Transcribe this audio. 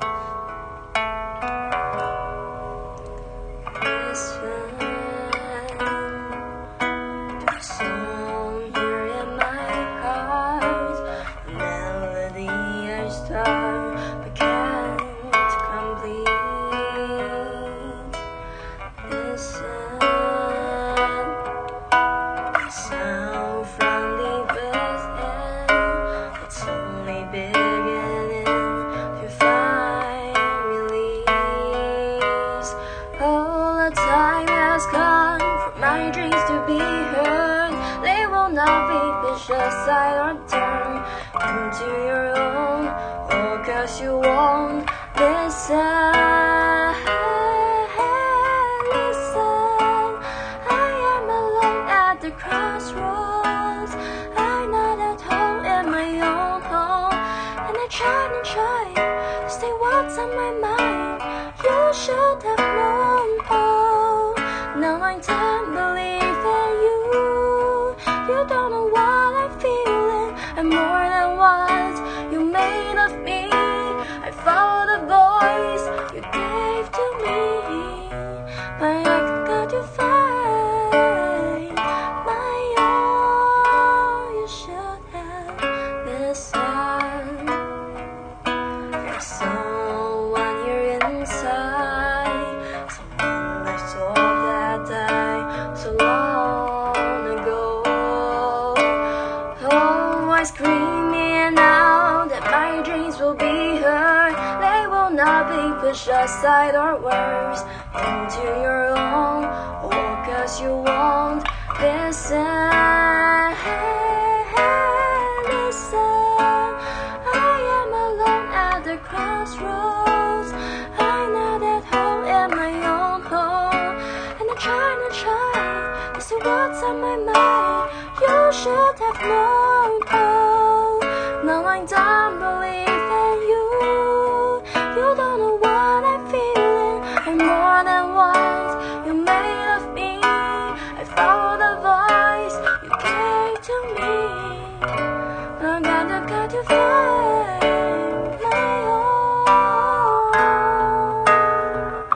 It's fine. Side or turn into your own. Oh, cause you won't listen. Listen, I am alone at the crossroads. I'm not at home in my own home. And I try and try to say what's on my mind. You should have more screaming out that my dreams will be heard. They will not be pushed aside or worse into your own. Oh, cause you won't listen. Listen, I am alone at the crossroads. I'm not at home in my own home. And I'm trying to try to see what's on my mind. You should have known. Oh, I